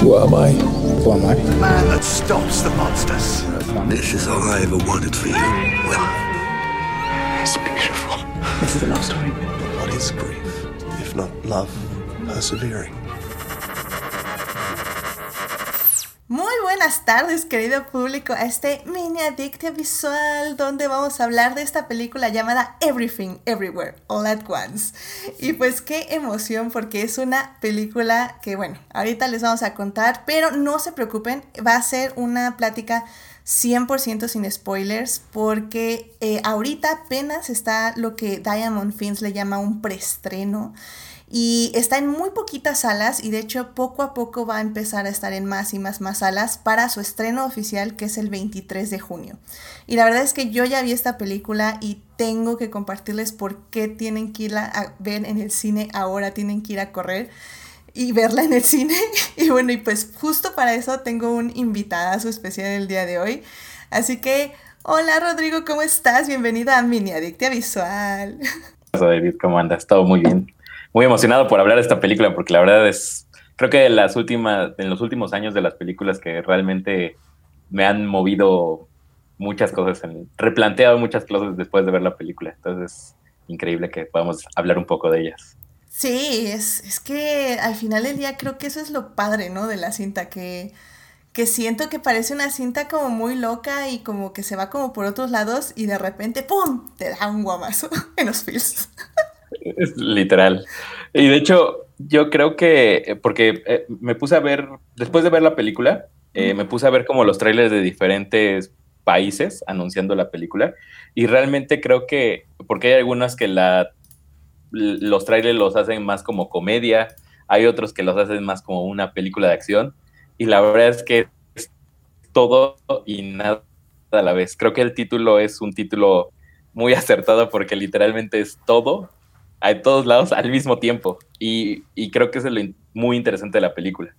Who am I? Who am I? The man that stops the monsters. This is all I ever wanted for you. Well, It's beautiful. This is a love story. what is grief if not love persevering? Muy buenas tardes, querido público, a este mini adictia visual donde vamos a hablar de esta película llamada Everything, Everywhere, All at Once. Y pues qué emoción porque es una película que, bueno, ahorita les vamos a contar, pero no se preocupen, va a ser una plática 100% sin spoilers porque eh, ahorita apenas está lo que Diamond Films le llama un preestreno. Y está en muy poquitas salas y de hecho poco a poco va a empezar a estar en más y más más salas para su estreno oficial que es el 23 de junio. Y la verdad es que yo ya vi esta película y tengo que compartirles por qué tienen que ir a ver en el cine ahora, tienen que ir a correr y verla en el cine. Y bueno, y pues justo para eso tengo un invitadazo especial el día de hoy. Así que, hola Rodrigo, ¿cómo estás? Bienvenida a Mini Adictia Visual. Hola David, ¿cómo andas? Todo muy bien. Muy emocionado por hablar de esta película porque la verdad es, creo que de las últimas, en los últimos años de las películas que realmente me han movido muchas cosas, en, replanteado muchas cosas después de ver la película. Entonces, increíble que podamos hablar un poco de ellas. Sí, es, es que al final del día creo que eso es lo padre, ¿no? De la cinta, que, que siento que parece una cinta como muy loca y como que se va como por otros lados y de repente, ¡pum!, te da un guamazo en los feels. Es literal. Y de hecho, yo creo que, porque eh, me puse a ver, después de ver la película, eh, me puse a ver como los trailers de diferentes países anunciando la película y realmente creo que, porque hay algunas que la, los trailers los hacen más como comedia, hay otros que los hacen más como una película de acción y la verdad es que es todo y nada a la vez. Creo que el título es un título muy acertado porque literalmente es todo a todos lados al mismo tiempo. Y, y creo que eso es lo in muy interesante de la película.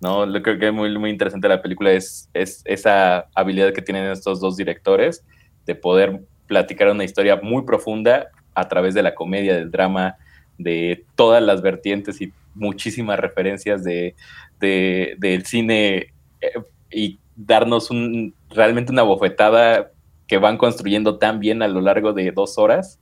¿no? Lo creo que es muy, muy interesante de la película es, es esa habilidad que tienen estos dos directores de poder platicar una historia muy profunda a través de la comedia, del drama, de todas las vertientes y muchísimas referencias de, de del cine eh, y darnos un, realmente una bofetada que van construyendo tan bien a lo largo de dos horas.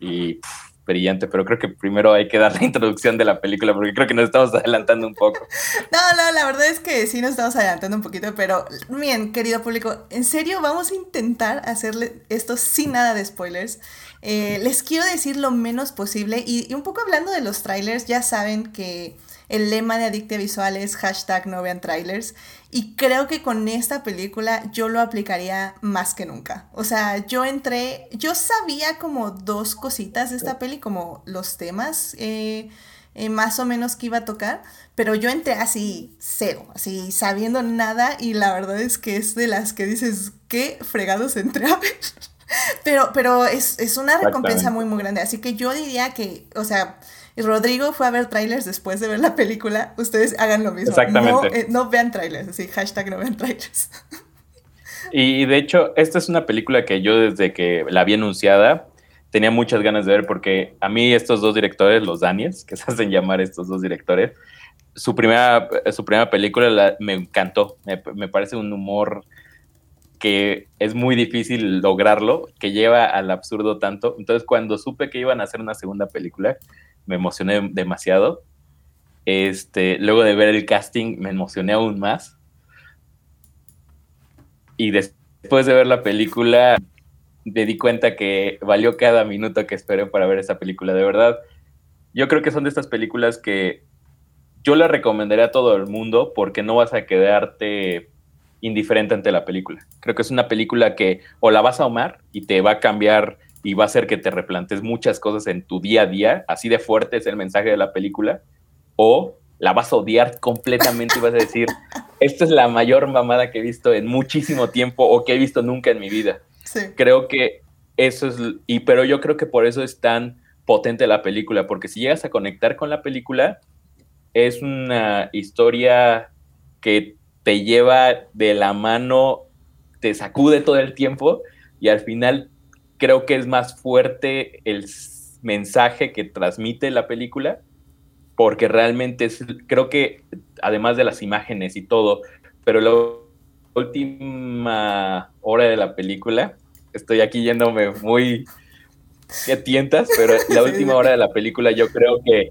Y pff, brillante, pero creo que primero hay que dar la introducción de la película porque creo que nos estamos adelantando un poco. No, no, la verdad es que sí nos estamos adelantando un poquito, pero bien, querido público, en serio vamos a intentar hacerle esto sin nada de spoilers. Eh, les quiero decir lo menos posible y, y, un poco hablando de los trailers, ya saben que el lema de Adictia Visual es hashtag no vean trailers y creo que con esta película yo lo aplicaría más que nunca. O sea, yo entré, yo sabía como dos cositas de esta peli, como los temas. Eh, eh, más o menos que iba a tocar, pero yo entré así cero, así sabiendo nada y la verdad es que es de las que dices, qué fregados entré a ver. pero pero es, es una recompensa muy, muy grande, así que yo diría que, o sea, Rodrigo fue a ver trailers después de ver la película, ustedes hagan lo mismo. Exactamente. No, eh, no vean trailers, así, hashtag no vean trailers. Y de hecho, esta es una película que yo desde que la vi anunciada tenía muchas ganas de ver porque a mí estos dos directores, los Daniels, que se hacen llamar estos dos directores, su primera, su primera película la, me encantó, me, me, parece un humor que es muy difícil lograrlo, que lleva al absurdo tanto. Entonces cuando supe que iban a hacer una segunda película, me emocioné demasiado. Este, luego de ver el casting me emocioné aún más. Y después de ver la película me di cuenta que valió cada minuto que esperé para ver esa película. De verdad, yo creo que son de estas películas que yo le recomendaría a todo el mundo porque no vas a quedarte indiferente ante la película. Creo que es una película que o la vas a amar y te va a cambiar y va a hacer que te replantes muchas cosas en tu día a día, así de fuerte es el mensaje de la película, o la vas a odiar completamente y vas a decir, esta es la mayor mamada que he visto en muchísimo tiempo o que he visto nunca en mi vida. Sí. Creo que eso es, y pero yo creo que por eso es tan potente la película, porque si llegas a conectar con la película, es una historia que te lleva de la mano, te sacude todo el tiempo y al final creo que es más fuerte el mensaje que transmite la película porque realmente es, creo que además de las imágenes y todo, pero la última hora de la película, estoy aquí yéndome muy que tientas, pero la última hora de la película yo creo que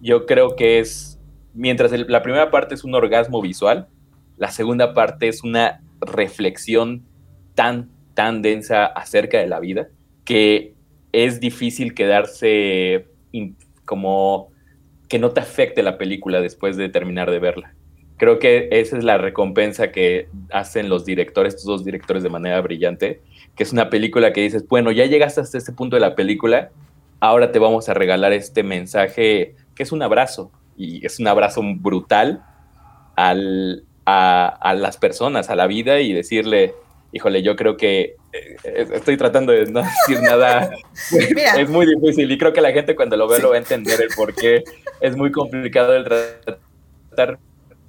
yo creo que es mientras la primera parte es un orgasmo visual, la segunda parte es una reflexión tan tan densa acerca de la vida que es difícil quedarse como que no te afecte la película después de terminar de verla. Creo que esa es la recompensa que hacen los directores, estos dos directores de manera brillante, que es una película que dices, bueno, ya llegaste hasta este punto de la película, ahora te vamos a regalar este mensaje que es un abrazo, y es un abrazo brutal al, a, las personas, a la vida, y decirle, híjole, yo creo que eh, estoy tratando de no decir nada. es muy difícil y creo que la gente cuando lo ve lo va a entender el por qué es muy complicado el tratar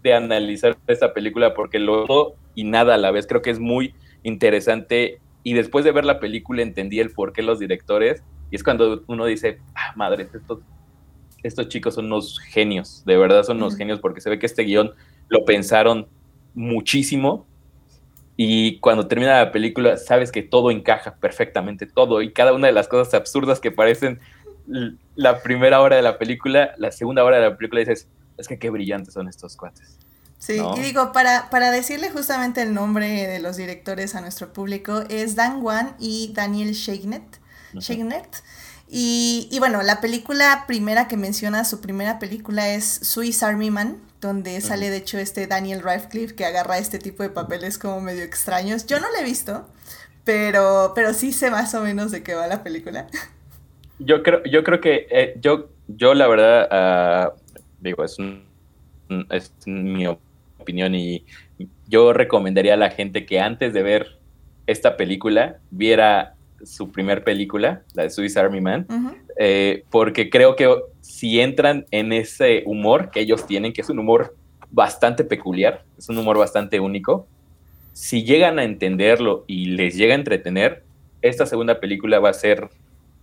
de analizar esta película porque lo y nada a la vez. Creo que es muy interesante y después de ver la película entendí el por qué los directores y es cuando uno dice, ah, madre, estos, estos chicos son unos genios, de verdad son unos genios porque se ve que este guion lo pensaron muchísimo y cuando termina la película sabes que todo encaja perfectamente, todo y cada una de las cosas absurdas que parecen la primera hora de la película, la segunda hora de la película dices, es que qué brillantes son estos cuates. Sí, y digo, para, para decirle justamente el nombre de los directores a nuestro público, es Dan Wan y Daniel Sheiknet. Y, y, bueno, la película primera que menciona, su primera película es Swiss Army Man, donde sale de hecho este Daniel Radcliffe que agarra este tipo de papeles como medio extraños. Yo no lo he visto, pero, pero sí sé más o menos de qué va la película. Yo creo, yo creo que eh, yo, yo la verdad, ah, digo, es, es mi opinión y yo recomendaría a la gente que antes de ver esta película viera su primer película, la de Swiss Army Man, eh, porque creo que si entran en ese humor que ellos tienen, que es un humor bastante peculiar, es un humor bastante único, si llegan a entenderlo y les llega a entretener, esta segunda película va a ser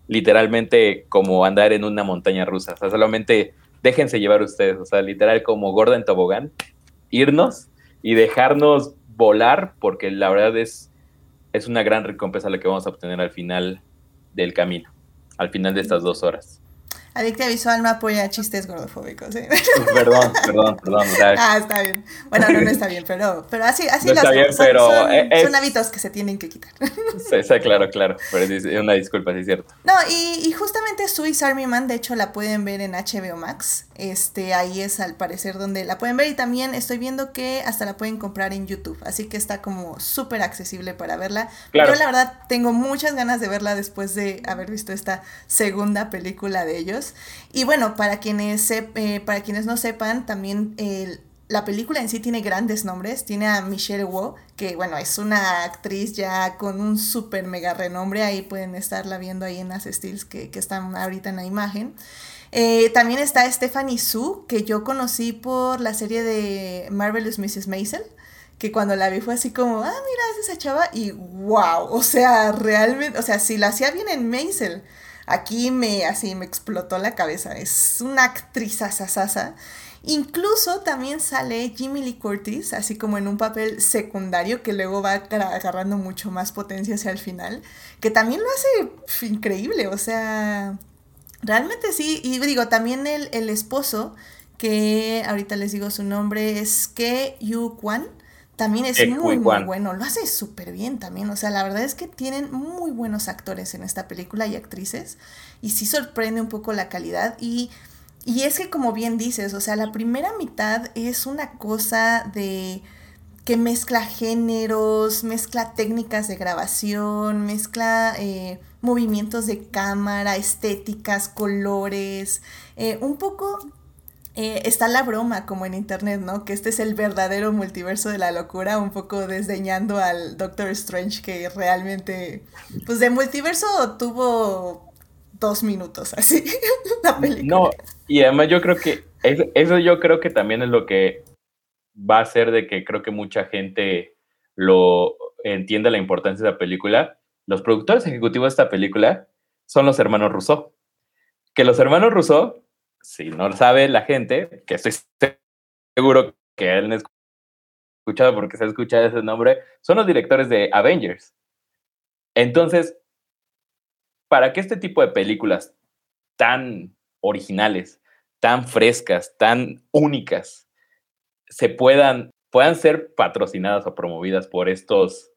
literalmente como andar en una montaña rusa, o sea, solamente déjense llevar ustedes, o sea, literal como gorda en tobogán, irnos y dejarnos volar, porque la verdad es, es una gran recompensa la que vamos a obtener al final del camino, al final de estas dos horas. Adicta Visual no apoya chistes gordofóbicos. ¿eh? Perdón, perdón, perdón. ah, está bien. Bueno, no, no está bien, pero, pero así, así no está bien, son, pero son, hábitos que se tienen que quitar. Sí, sí, claro, claro. Pero es una disculpa, sí es cierto. No, y, y, justamente Swiss Army Man, de hecho, la pueden ver en HBO Max. Este, ahí es al parecer donde la pueden ver. Y también estoy viendo que hasta la pueden comprar en YouTube. Así que está como súper accesible para verla. Yo la verdad tengo muchas ganas de verla después de haber visto esta segunda película de ellos. Y bueno, para quienes, eh, para quienes no sepan, también la película en sí tiene grandes nombres. Tiene a Michelle Wu, que bueno, es una actriz ya con un súper mega renombre. Ahí pueden estarla viendo ahí en las stills que, están ahorita en la imagen. Eh, también está Stephanie Su, que yo conocí por la serie de Marvelous Mrs. Maisel que cuando la vi fue así como, ah, mira, es esa chava, y wow, o sea, realmente, o sea, si la hacía bien en Maisel, Aquí me, así me explotó la cabeza. Es una actriz asasasa. Incluso también sale Jimmy Lee Curtis, así como en un papel secundario que luego va agarrando mucho más potencia hacia el final, que también lo hace increíble, o sea, realmente sí, y digo, también el, el esposo, que ahorita les digo su nombre, es Ke Yu Kwan, también es muy, muy bueno. Lo hace súper bien también. O sea, la verdad es que tienen muy buenos actores en esta película y actrices. Y sí sorprende un poco la calidad. Y, y es que, como bien dices, o sea, la primera mitad es una cosa de que mezcla géneros, mezcla técnicas de grabación, mezcla eh, movimientos de cámara, estéticas, colores, eh, un poco eh, está la broma como en internet, ¿no? Que este es el verdadero multiverso de la locura, un poco desdeñando al Doctor Strange que realmente, pues de multiverso tuvo dos minutos así la película. No, y además yo creo que eso, eso yo creo que también es lo que va a hacer de que creo que mucha gente lo entienda la importancia de la película. Los productores ejecutivos de esta película son los hermanos Rousseau. Que los hermanos Rousseau si no lo sabe la gente, que estoy seguro que él no ha escuchado porque se ha escuchado ese nombre, son los directores de Avengers. Entonces, para que este tipo de películas tan originales, tan frescas, tan únicas, se puedan, puedan ser patrocinadas o promovidas por estos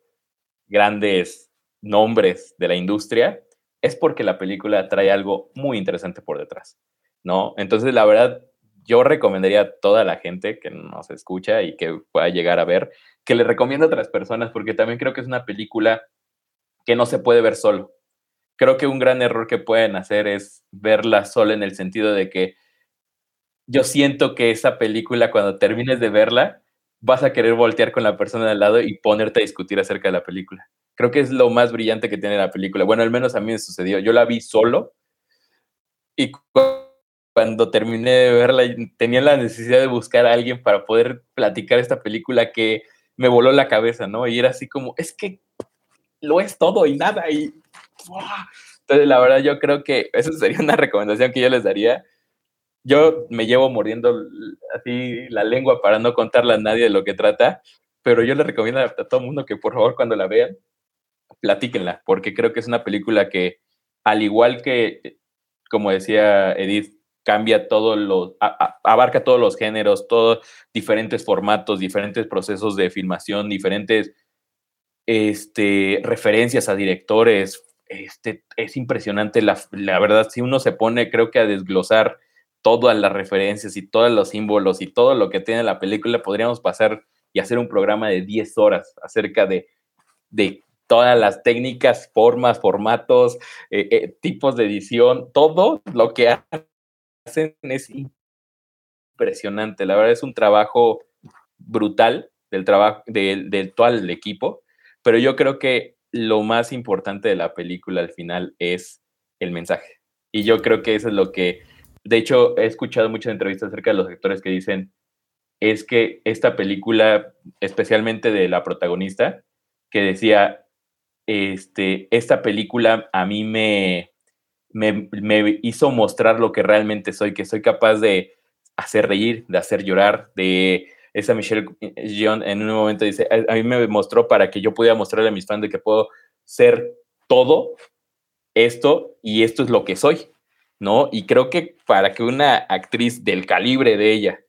grandes nombres de la industria, es porque la película trae algo muy interesante por detrás, ¿no? Entonces, la verdad, yo recomendaría a toda la gente que nos escucha y que pueda llegar a ver, que le recomiendo a otras personas, porque también creo que es una película que no se puede ver solo. Creo que un gran error que pueden hacer es verla sola en el sentido de que yo siento que esa película, cuando termines de verla, vas a querer voltear con la persona al lado y ponerte a discutir acerca de la película. Creo que es lo más brillante que tiene la película. Bueno, al menos a mí me sucedió. Yo la vi solo y terminé de verla tenía la necesidad de buscar a alguien para poder platicar esta película que me voló la cabeza, ¿no? Y era así como, es que lo es todo y nada. Y entonces, la verdad, yo creo que esa sería una recomendación que yo les daría. Yo me llevo mordiendo así la lengua para no contarle a nadie de lo que trata, pero yo les recomiendo a todo el mundo que por favor cuando la vean, platíquenla, porque creo que es una película que, al igual que, como decía Edith, cambia todo lo, abarca todos los géneros, todos diferentes formatos, diferentes procesos de filmación, diferentes este, referencias a directores. Este, es impresionante, la, la verdad, si uno se pone, creo que a desglosar todas las referencias y todos los símbolos y todo lo que tiene la película, podríamos pasar y hacer un programa de 10 horas acerca de, de todas las técnicas, formas, formatos, eh, eh, tipos de edición, todo lo que hacen es impresionante. La verdad es un trabajo brutal del trabajo del, del todo el equipo pero yo creo que lo más importante de la película al final es el mensaje. Y yo creo que eso es lo que, de hecho, he escuchado muchas entrevistas acerca de los actores que dicen, es que esta película, especialmente de la protagonista, que decía, este, esta película a mí me, me, me hizo mostrar lo que realmente soy, que soy capaz de hacer reír, de hacer llorar, de esa Michelle John en un momento dice, a, mí me mostró para que yo pudiera mostrarle a mis fans de que puedo ser todo esto y esto es lo que soy, ¿no? Y creo que para que una actriz del calibre de ella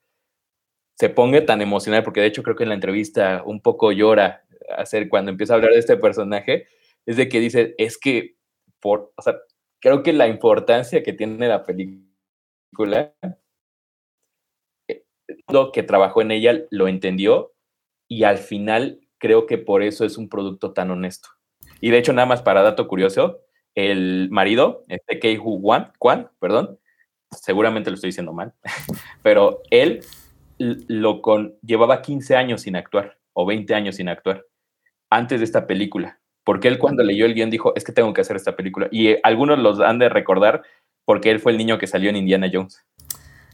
se ponga tan emocional, porque de hecho creo que en la entrevista un poco llora hacer cuando empieza a hablar de este personaje, es de que dice, es que, por, o sea, creo que la importancia que tiene la película lo que trabajó en ella lo entendió y al final creo que por eso es un producto tan honesto. Y de hecho, nada más para dato curioso, el marido, este Kei Hu Kwan, perdón, seguramente lo estoy diciendo mal, pero él lo con, llevaba 15 años sin actuar o 20 años sin actuar antes de esta película, porque él cuando leyó el guion dijo, es que tengo que hacer esta película. Y eh, algunos los han de recordar porque él fue el niño que salió en Indiana Jones.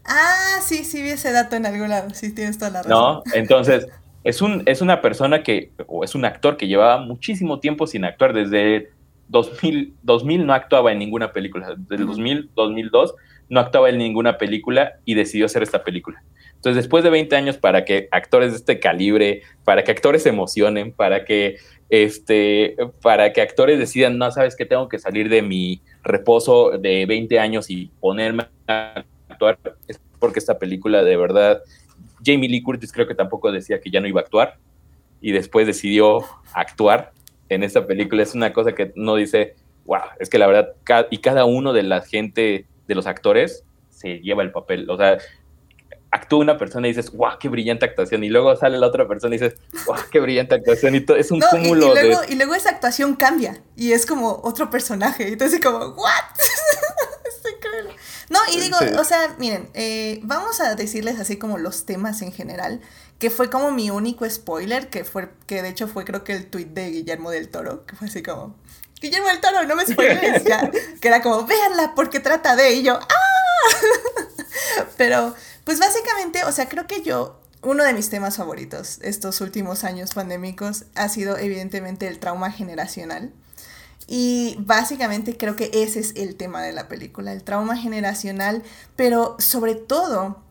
Ah, sí, sí vi ese dato en algún lado, sí tienes toda la razón. No, entonces, es, un, es una persona que, o es un actor que llevaba muchísimo tiempo sin actuar, desde 2000, 2000 no actuaba en ninguna película, desde 2000, 2002 no actuaba en ninguna película y decidió hacer esta película. Entonces, después de 20 años, para que actores de este calibre, para que actores se emocionen, para que, este, para que actores decidan, no, sabes que tengo que salir de mi reposo de 20 años y ponerme a actuar, es porque esta película de verdad, Jamie Lee Curtis creo que tampoco decía que ya no iba a actuar y después decidió actuar en esta película. Es una cosa que no dice, wow, es que la verdad, y cada uno de la gente, de los actores, se lleva el papel. O sea, actúa una persona y dices, wow, qué brillante actuación. Y luego sale la otra persona y dices, wow, qué brillante actuación. Y todo, es un cúmulo y, luego, de... Y luego esa actuación cambia y es como otro personaje. Entonces, como, ¿what? No, y digo, o sea, miren, eh, vamos a decirles así como los temas en general, que fue como mi único spoiler, que fue, que de hecho fue creo que el tweet de Guillermo del Toro, que fue así como, Guillermo del Toro, no me spoiles, ya, que era como, véanla porque trata de ello, ¡ah! Pero, pues básicamente, o sea, creo que yo, uno de mis temas favoritos estos últimos años pandémicos ha sido evidentemente el trauma generacional. Y básicamente creo que ese es el tema de la película, el trauma generacional, pero sobre todo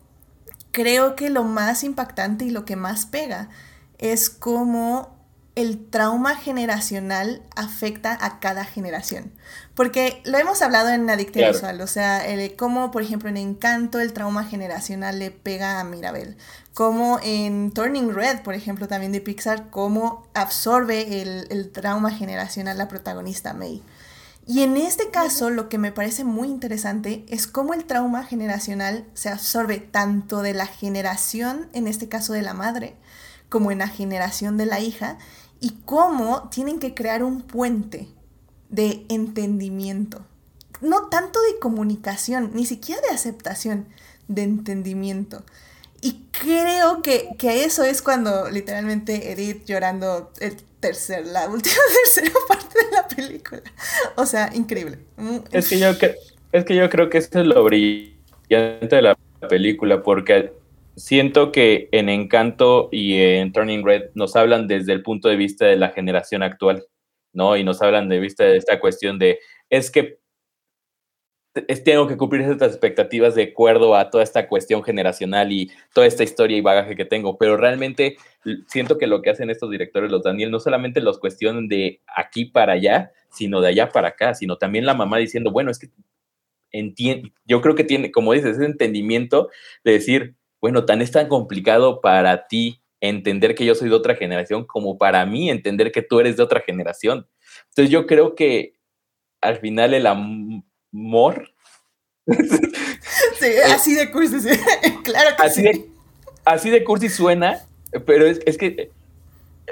creo que lo más impactante y lo que más pega es cómo el trauma generacional afecta a cada generación. Porque lo hemos hablado en Adictiva Visual, o sea, el, cómo, por ejemplo, en Encanto el trauma generacional le pega a Mirabel. Como en Turning Red, por ejemplo, también de Pixar, cómo absorbe el, el trauma generacional la protagonista May. Y en este caso, lo que me parece muy interesante es cómo el trauma generacional se absorbe tanto de la generación, en este caso de la madre, como en la generación de la hija, y cómo tienen que crear un puente de entendimiento. No tanto de comunicación, ni siquiera de aceptación, de entendimiento. Y creo que, eso es cuando literalmente Edith llorando el tercer, la última tercera parte de la película. O sea, increíble. Es que yo, es que yo creo que eso es lo brillante de la película, porque siento que en Encanto y en Turning Red nos hablan desde el punto de vista de la generación actual, ¿no? Y nos hablan de vista de esta cuestión de, es que tengo que cumplir estas expectativas de acuerdo a toda esta cuestión generacional y toda esta historia y bagaje que tengo, pero realmente siento que lo que hacen estos directores, los Daniel, no solamente los cuestionan de aquí para allá, sino de allá para acá, sino también la mamá diciendo, bueno, es que entiende, yo creo que tiene, como dices, ese entendimiento de decir, bueno, tan es tan complicado para ti entender que yo soy de otra generación como para mí entender que tú eres de otra generación. Entonces yo creo que al final el amor... sí, así de cursi, claro que así sí. De, así de cursi suena, pero es, es que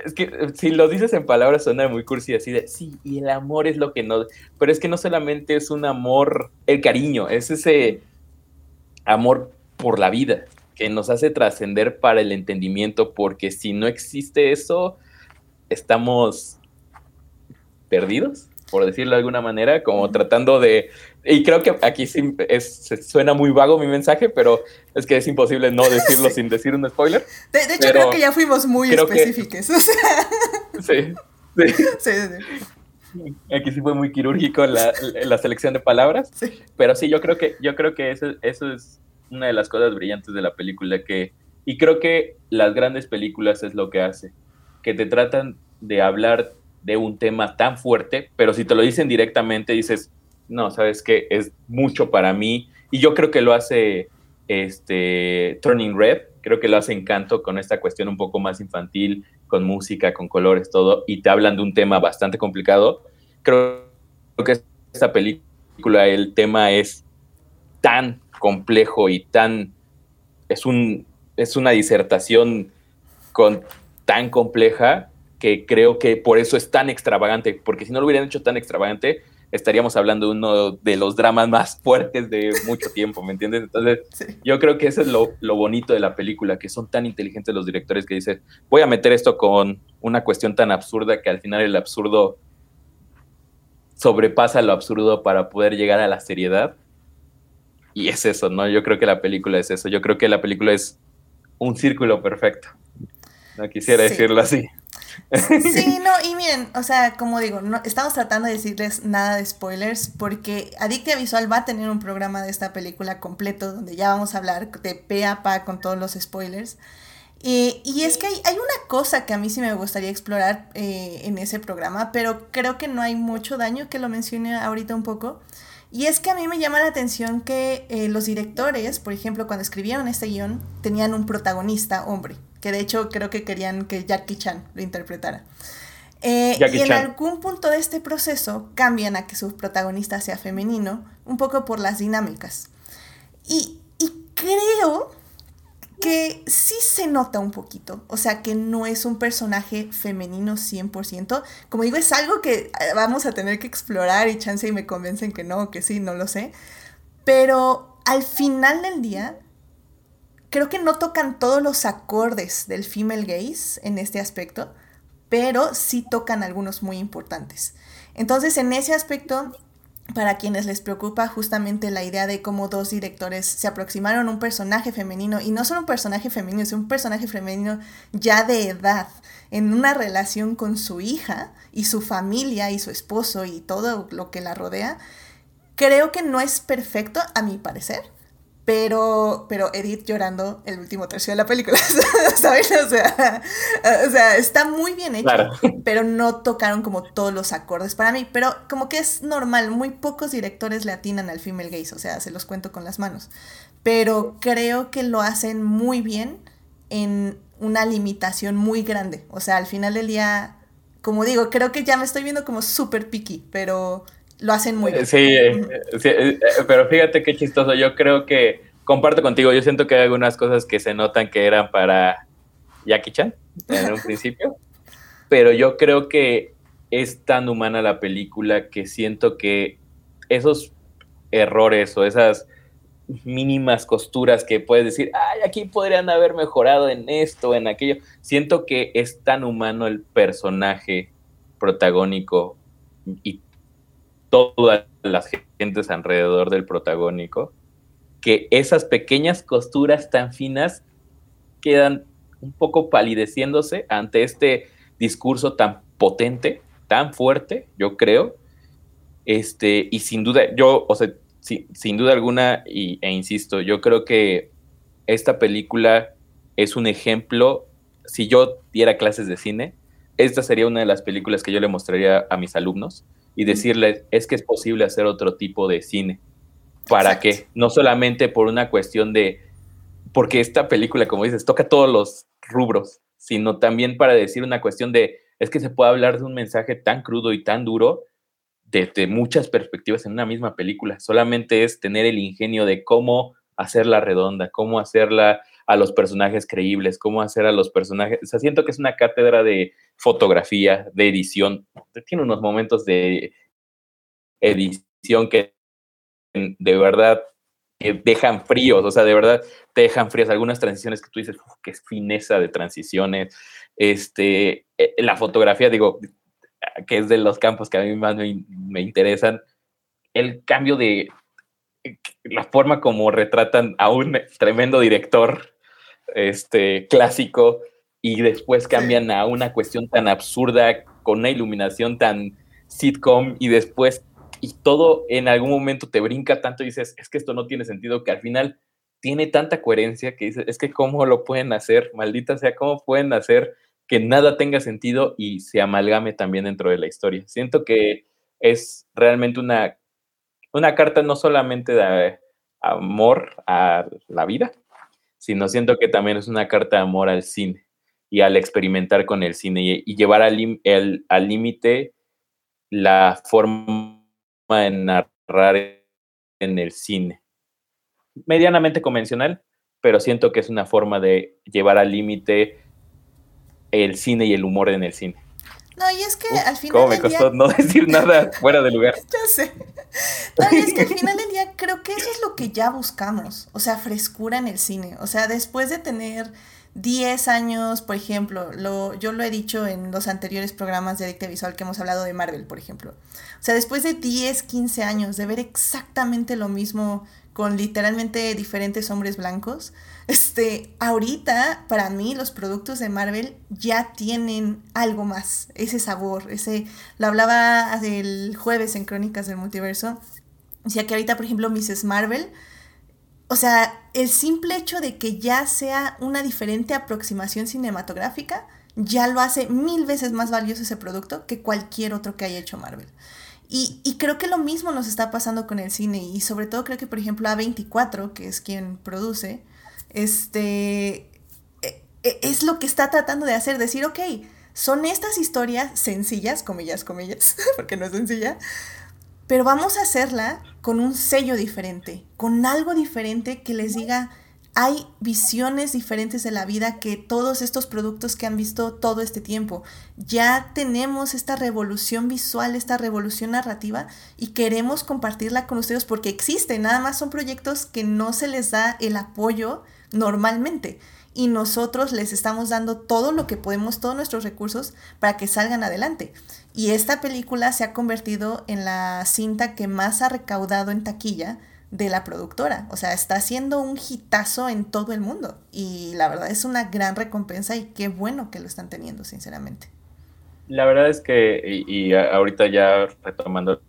es que si lo dices en palabras suena muy cursi, así de, sí, y el amor es lo que no, pero es que no solamente es un amor, el cariño, es ese amor por la vida, que nos hace trascender para el entendimiento, porque si no existe eso, estamos perdidos, por decirlo de alguna manera, como tratando de... Y creo que aquí sí es, suena muy vago mi mensaje, pero es que es imposible no decirlo sin decir un spoiler. De, hecho, creo que ya fuimos muy específicos. Sí, sí. sí, sí. Aquí sí fue muy quirúrgico la, la selección de palabras, pero sí, yo creo que, yo creo que eso, eso es una de las cosas brillantes de la película que, y creo que las grandes películas es lo que hace, que te tratan de hablar de un tema tan fuerte, pero si te lo dicen directamente dices, no, sabes que es mucho para mí, y yo creo que lo hace este Turning Red, creo que lo hace Encanto con esta cuestión un poco más infantil, con música, con colores, todo, y te hablan de un tema bastante complicado. Creo que esta película, el tema es tan complejo y tan... Es, un, es una disertación con, tan compleja que creo que por eso es tan extravagante, porque si no lo hubieran hecho tan extravagante, estaríamos hablando de uno de los dramas más fuertes de mucho tiempo, ¿me entiendes? Entonces, yo creo que eso es lo, lo, bonito de la película, que son tan inteligentes los directores que dicen, voy a meter esto con una cuestión tan absurda que al final el absurdo sobrepasa lo absurdo para poder llegar a la seriedad y es eso, ¿no? Yo creo que la película es eso. Yo creo que la película es un círculo perfecto. No quisiera decirlo así. Sí, no, y miren, o sea, como digo, no, estamos tratando de decirles nada de spoilers porque Adictia Visual va a tener un programa de esta película completo donde ya vamos a hablar de pe a pa con todos los spoilers. y es que hay, hay, una cosa que a mí sí me gustaría explorar eh, en ese programa, pero creo que no hay mucho daño que lo mencione ahorita un poco. Y es que a mí me llama la atención que eh, los directores, por ejemplo, cuando escribieron este guion, tenían un protagonista hombre, que de hecho creo que querían que Jackie Chan lo interpretara. Eh, y en algún punto de este proceso cambian a que su protagonista sea femenino, un poco por las dinámicas. Y, y creo que sí se nota un poquito, o sea que no es un personaje femenino 100%, como digo, es algo que eh, vamos a tener que explorar y chance y me convencen que no, que sí, no lo sé, pero al final del día creo que no tocan todos los acordes del female gaze en este aspecto, pero sí tocan algunos muy importantes. Entonces en ese aspecto para quienes les preocupa justamente la idea de cómo dos directores se aproximaron a un personaje femenino, y no solo un personaje femenino, sino un personaje femenino ya de edad, en una relación con su hija y su familia y su esposo y todo lo que la rodea, creo que no es perfecto a mi parecer. Pero, pero Edith llorando el último tercio de la película, ¿sabes? O sea, o sea, está muy bien hecho, pero no tocaron como todos los acordes para mí. Pero como que es normal, muy pocos directores le atinan al female gaze, o sea, se los cuento con las manos. Pero creo que lo hacen muy bien en una limitación muy grande. O sea, al final del día, como digo, creo que ya me estoy viendo como súper picky, pero lo hacen muy bien. Sí, sí, eh, pero fíjate qué chistoso. Yo creo que comparto contigo. Yo siento que hay algunas cosas que se notan que eran para Jackie Chan en un principio, pero yo creo que es tan humana la película que siento que esos errores o esas mínimas costuras que puedes decir, ay, aquí podrían haber mejorado en esto, en aquello. Siento que es tan humano el personaje protagónico y todas las gentes alrededor del protagónico, que esas pequeñas costuras tan finas quedan un poco palideciéndose ante este discurso tan potente, tan fuerte, yo creo. Este, y sin duda, yo, o sea, sin duda alguna, y, e insisto, yo creo que esta película es un ejemplo, si yo diera clases de cine, esta sería una de las películas que yo le mostraría a mis alumnos y decirles, es que es posible hacer otro tipo de cine. ¿Para qué? No solamente por una cuestión de, porque esta película, como dices, toca todos los rubros, sino también para decir una cuestión de, es que se puede hablar de un mensaje tan crudo y tan duro desde muchas perspectivas en una misma película. Solamente es tener el ingenio de cómo hacerla redonda, cómo hacerla a los personajes creíbles, cómo hacer a los personajes. O sea, siento que es una cátedra de fotografía, de edición. Tiene unos momentos de edición que de verdad dejan fríos, o sea, de verdad te dejan fríos. Algunas transiciones que tú dices, qué fineza de transiciones. Este, eh, la fotografía, digo, que es de los campos que a mí más me, me interesan. El cambio de la forma como retratan a un tremendo director este, clásico y después cambian a una cuestión tan absurda con una iluminación tan sitcom y después y todo en algún momento te brinca tanto y dices, es que esto no tiene sentido, que al final tiene tanta coherencia que dices, es que cómo lo pueden hacer, maldita sea, cómo pueden hacer que nada tenga sentido y se amalgame también dentro de la historia. Siento que es realmente una, una carta no solamente de amor a la vida, sino siento que también es una carta de amor al cine y al experimentar con el cine y, llevar al límite la forma de narrar en el cine. Medianamente convencional, pero siento que es una forma de llevar al límite el cine y el humor en el cine. No, y es que al final. ¿Cómo me costó no decir nada fuera de lugar? ya sé. No, y es que al final del día creo que eso es lo que ya buscamos. O sea, frescura en el cine. O sea, después de tener 10 años, por ejemplo, lo, yo lo he dicho en los anteriores programas de Adicte Visual que hemos hablado de Marvel, por ejemplo. O sea, después de 10, 15 años de ver exactamente lo mismo con literalmente diferentes hombres blancos, este, ahorita para mí los productos de Marvel ya tienen algo más, ese sabor, ese, lo hablaba el jueves en Crónicas del Multiverso, decía que ahorita por ejemplo Mrs. Marvel, o sea, el simple hecho de que ya sea una diferente aproximación cinematográfica, ya lo hace mil veces más valioso ese producto que cualquier otro que haya hecho Marvel. Y, y, creo que lo mismo nos está pasando con el cine y sobre todo creo que por ejemplo A24, que es quien produce, este, e, e, es lo que está tratando de hacer, decir, ok, son estas historias sencillas, comillas, comillas, porque no es sencilla, pero vamos a hacerla con un sello diferente, con algo diferente que les diga, hay visiones diferentes de la vida que todos estos productos que han visto todo este tiempo. Ya tenemos esta revolución visual, esta revolución narrativa y queremos compartirla con ustedes porque existe, nada más son proyectos que no se les da el apoyo normalmente. y nosotros les estamos dando todo lo que podemos, todos nuestros recursos para que salgan adelante. Y esta película se ha convertido en la cinta que más ha recaudado en taquilla de la productora. O sea, está haciendo un hitazo en todo el mundo. Y la verdad es una gran recompensa y qué bueno que lo están teniendo, sinceramente. La verdad es que, y, ahorita ya retomando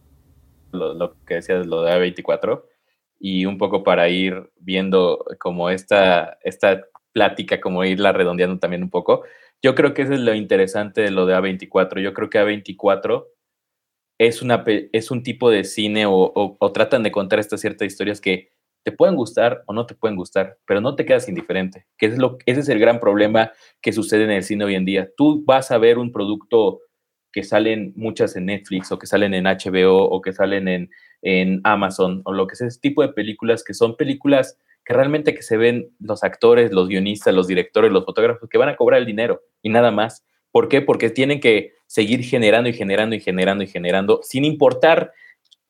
lo, que decías, lo de A24, y un poco para ir viendo como esta, esta plática, como irla redondeando también un poco, yo creo que eso es lo interesante de lo de A24. Yo creo que A24 es, una, es un tipo de cine o, tratan de contar estas ciertas historias que te pueden gustar o no te pueden gustar, pero no te quedas indiferente, que es lo, ese es el gran problema que sucede en el cine hoy en día. Tú vas a ver un producto que salen muchas en Netflix o que salen en HBO o que salen en, en Amazon o lo que sea, ese tipo de películas que son películas que realmente que se ven los actores, los guionistas, los directores, los fotógrafos que van a cobrar el dinero y nada más. ¿Por qué? Porque tienen que seguir generando y generando y generando y generando sin importar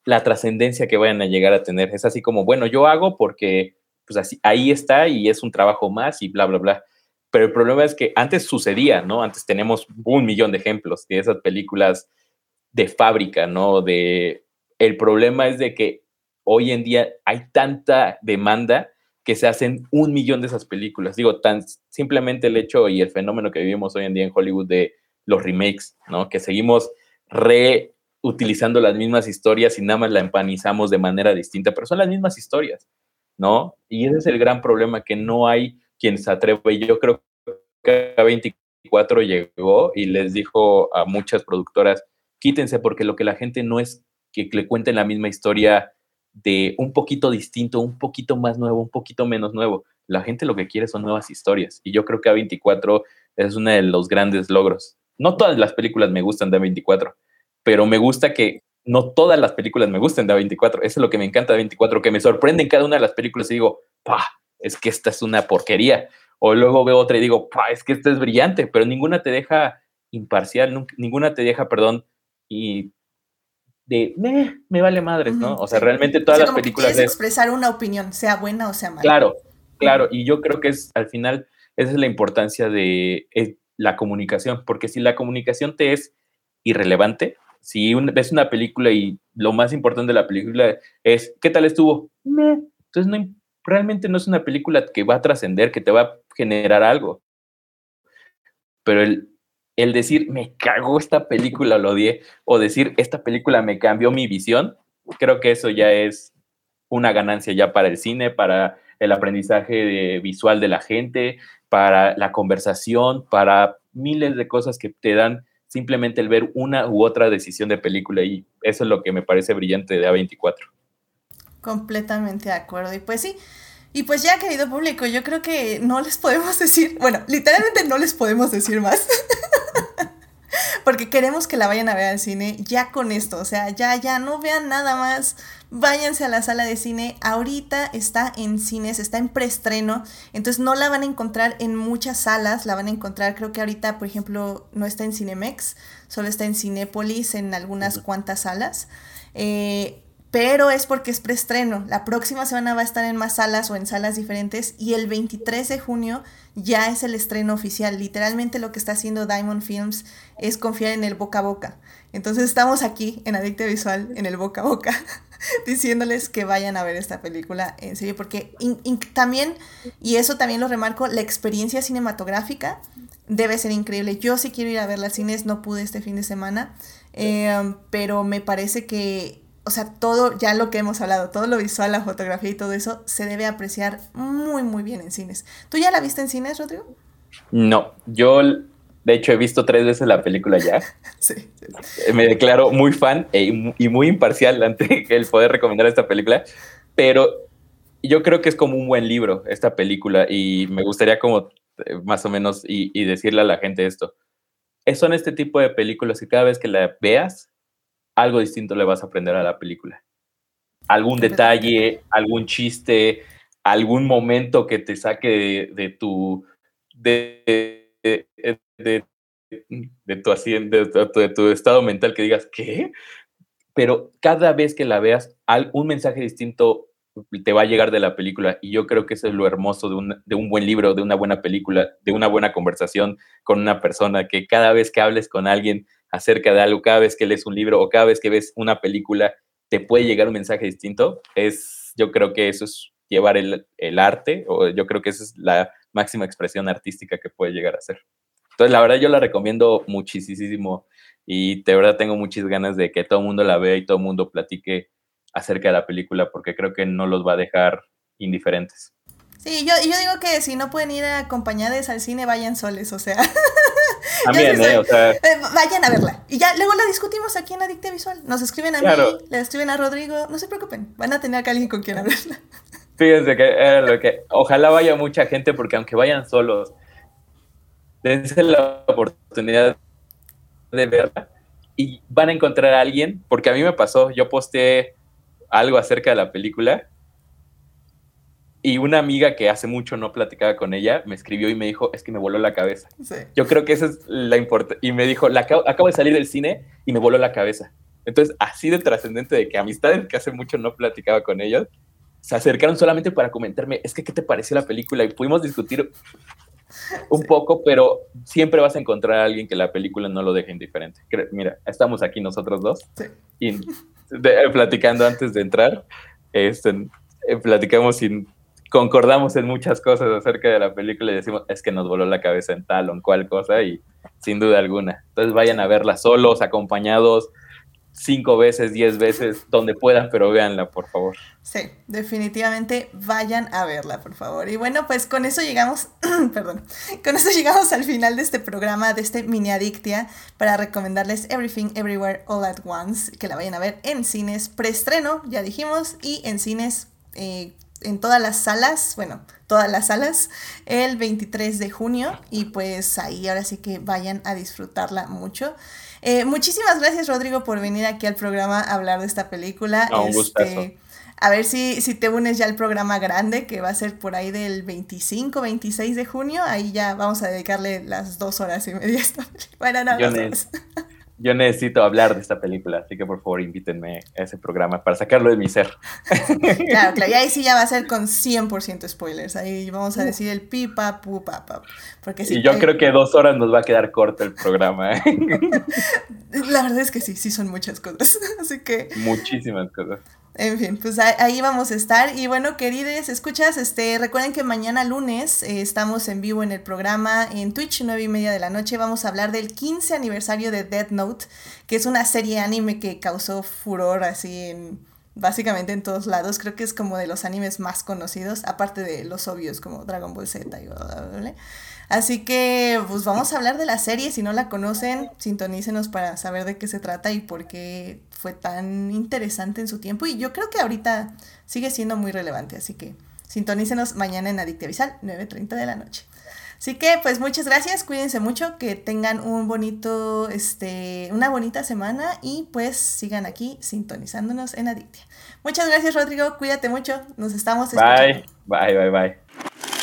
la trascendencia que vayan a llegar a tener. Es así como, bueno, yo hago porque pues así, ahí está y es un trabajo más y bla, bla, bla. Pero el problema es que antes sucedía, ¿no? Antes tenemos un millón de ejemplos de esas películas de fábrica, ¿no? De el problema es de que hoy en día hay tanta demanda que se hacen un millón de esas películas. Digo, tan simplemente el hecho y el fenómeno que vivimos hoy en día en Hollywood de los remakes, ¿no? Que seguimos reutilizando las mismas historias y nada más la empanizamos de manera distinta, pero son las mismas historias, ¿no? Y ese es el gran problema, que no hay quien se atreve. Yo creo que A24 llegó y les dijo a muchas productoras, quítense porque lo que la gente no es que le cuenten la misma historia de un poquito distinto, un poquito más nuevo, un poquito menos nuevo. La gente lo que quiere son nuevas historias y yo creo que A24 es uno de los grandes logros. No todas las películas me gustan de A24, pero me gusta que no todas las películas me gusten de A24. Eso es lo que me encanta de A24, que me sorprende en cada una de las películas y digo, ¡pah! Es que esta es una porquería. O luego veo otra y digo, ¡pah! Es que esta es brillante, pero ninguna te deja imparcial, ninguna te deja, perdón, y de me vale madres, ¿no? O sea, realmente todas las películas. es expresar una opinión, sea buena o sea mala. Claro, claro. Y yo creo que es al final, esa es la importancia de eh, la comunicación, porque si la comunicación te es irrelevante, si ves una película y lo más importante de la película es ¿qué tal estuvo? Entonces no, realmente no es una película que va a trascender, que te va a generar algo. Pero el, el decir, me cago esta película, lo odié, o decir, esta película me cambió mi visión, creo que eso ya es una ganancia ya para el cine, para el aprendizaje visual de la gente, para la conversación, para miles de cosas que te dan simplemente el ver una u otra decisión de película y eso es lo que me parece brillante de A24. Completamente de acuerdo. Y pues sí, y pues ya, querido público, yo creo que no les podemos decir, bueno, literalmente no les podemos decir más. Porque queremos que la vayan a ver al cine ya con esto, o sea, ya, ya, no vean nada más, váyanse a la sala de cine, ahorita está en cines, está en preestreno, entonces no la van a encontrar en muchas salas, la van a encontrar, creo que ahorita, por ejemplo, no está en Cinemex, solo está en Cinépolis, en algunas cuantas salas. Eh, pero es porque es preestreno. La próxima semana va a estar en más salas o en salas diferentes y el 23 de junio ya es el estreno oficial. Literalmente lo que está haciendo Diamond Films es confiar en el boca a boca. Entonces estamos aquí en Adicte Visual, en el boca a boca, diciéndoles que vayan a ver esta película en serio, porque también, y eso también lo remarco, la experiencia cinematográfica debe ser increíble. Yo sí quiero ir a ver las cines, no pude este fin de semana, eh, pero me parece que o sea, todo, ya lo que hemos hablado, todo lo visual, la fotografía y todo eso, se debe apreciar muy, muy bien en cines. ¿Tú ya la viste en cines, Rodrigo? No, yo de hecho he visto tres veces la película ya. sí, Me declaro muy fan e, y muy imparcial ante el poder recomendar esta película, pero yo creo que es como un buen libro esta película y me gustaría como eh, más o menos y, y decirle a la gente esto. Son este tipo de películas que cada vez que la veas algo distinto le vas a aprender a la película. Algún detalle, algún chiste, algún momento que te saque de, tu de, de, tu de, tu estado mental que digas, ¿qué? Pero cada vez que la veas, un mensaje distinto te va a llegar de la película. Y yo creo que eso es lo hermoso de un, de un buen libro, de una buena película, de una buena conversación con una persona, que cada vez que hables con alguien acerca de algo, cada vez que lees un libro o cada vez que ves una película, te puede llegar un mensaje distinto. Es, yo creo que eso es llevar el, el arte, o yo creo que esa es la máxima expresión artística que puede llegar a ser. Entonces, la verdad, yo la recomiendo muchísimo y de verdad tengo muchas ganas de que todo el mundo la vea y todo el mundo platique acerca de la película porque creo que no los va a dejar indiferentes. Sí, yo, yo digo que si no pueden ir acompañados al cine, vayan soles, o sea. También, ¿eh? O sea. Eh, vayan a verla. Y ya luego la discutimos aquí en Adicta Visual. Nos escriben a mí, le escriben a Rodrigo. No se preocupen, van a tener a alguien con quien hablarla. Fíjense que era lo que. Ojalá vaya mucha gente, porque aunque vayan solos, dense la oportunidad de verla y van a encontrar a alguien, porque a mí me pasó, yo posteé algo acerca de la película y una amiga que hace mucho no platicaba con ella me escribió y me dijo, es que me voló la cabeza. Yo creo que esa es la importancia. Y me dijo, la acabo, acabo, de salir del cine y me voló la cabeza. Entonces, así de trascendente de que amistades que hace mucho no platicaba con ellos, se acercaron solamente para comentarme, es que, ¿qué te pareció la película? Y pudimos discutir un poco, pero siempre vas a encontrar a alguien que la película no lo deje indiferente. Mira, estamos aquí nosotros dos y platicando antes de entrar, este, eh, platicamos y concordamos en muchas cosas acerca de la película y decimos, es que nos voló la cabeza en tal o en cual cosa y sin duda alguna. Entonces vayan a verla solos, acompañados, cinco veces, diez veces, donde puedan, pero véanla, por favor. Sí, definitivamente vayan a verla, por favor. Y bueno, pues con eso llegamos, perdón, con eso llegamos al final de este programa, de este mini adictia, para recomendarles Everything Everywhere All at Once, que la vayan a ver en cines preestreno, ya dijimos, y en cines eh, en todas las salas, bueno, todas las salas, el 23 de junio, y pues ahí ahora sí que vayan a disfrutarla mucho. Eh, muchísimas gracias, Rodrigo, por venir aquí al programa a hablar de esta película. este, a ver si, si te unes ya al programa grande, que va a ser por ahí del 25, 26 de junio. Ahí ya vamos a dedicarle las dos horas y media a esta Bueno, no, yo necesito hablar de esta película, así que por favor invítenme a ese programa para sacarlo de mi ser. Claro, claro, y ahí sí ya va a ser con 100% spoilers, ahí vamos a decir el pipa, pupa. Porque y yo creo que dos horas nos va a quedar corto el programa. ¿eh? La verdad es que sí, sí son muchas cosas, así que... Muchísimas cosas. En fin, pues ahí vamos a estar. Y bueno, queridos, escuchas, este, recuerden que mañana lunes eh, estamos en vivo en el programa en Twitch, nueve y media de la noche. Vamos a hablar del 15 aniversario de Death Note, que es una serie anime que causó furor así en básicamente en todos lados. Creo que es como de los animes más conocidos, aparte de los obvios como Dragon Ball Z y bla, Así que, pues vamos a hablar de la serie. Si no la conocen, sintonícenos para saber de qué se trata y por qué fue tan interesante en su tiempo. Y yo creo que ahorita sigue siendo muy relevante. Así que sintonícenos mañana en Adictia Visual, 9.30 de la noche. Así que, pues muchas gracias, cuídense mucho, que tengan un bonito, este, una bonita semana y pues sigan aquí sintonizándonos en Adictia. Muchas gracias, Rodrigo, cuídate mucho, nos estamos escuchando. Bye, bye, bye, bye.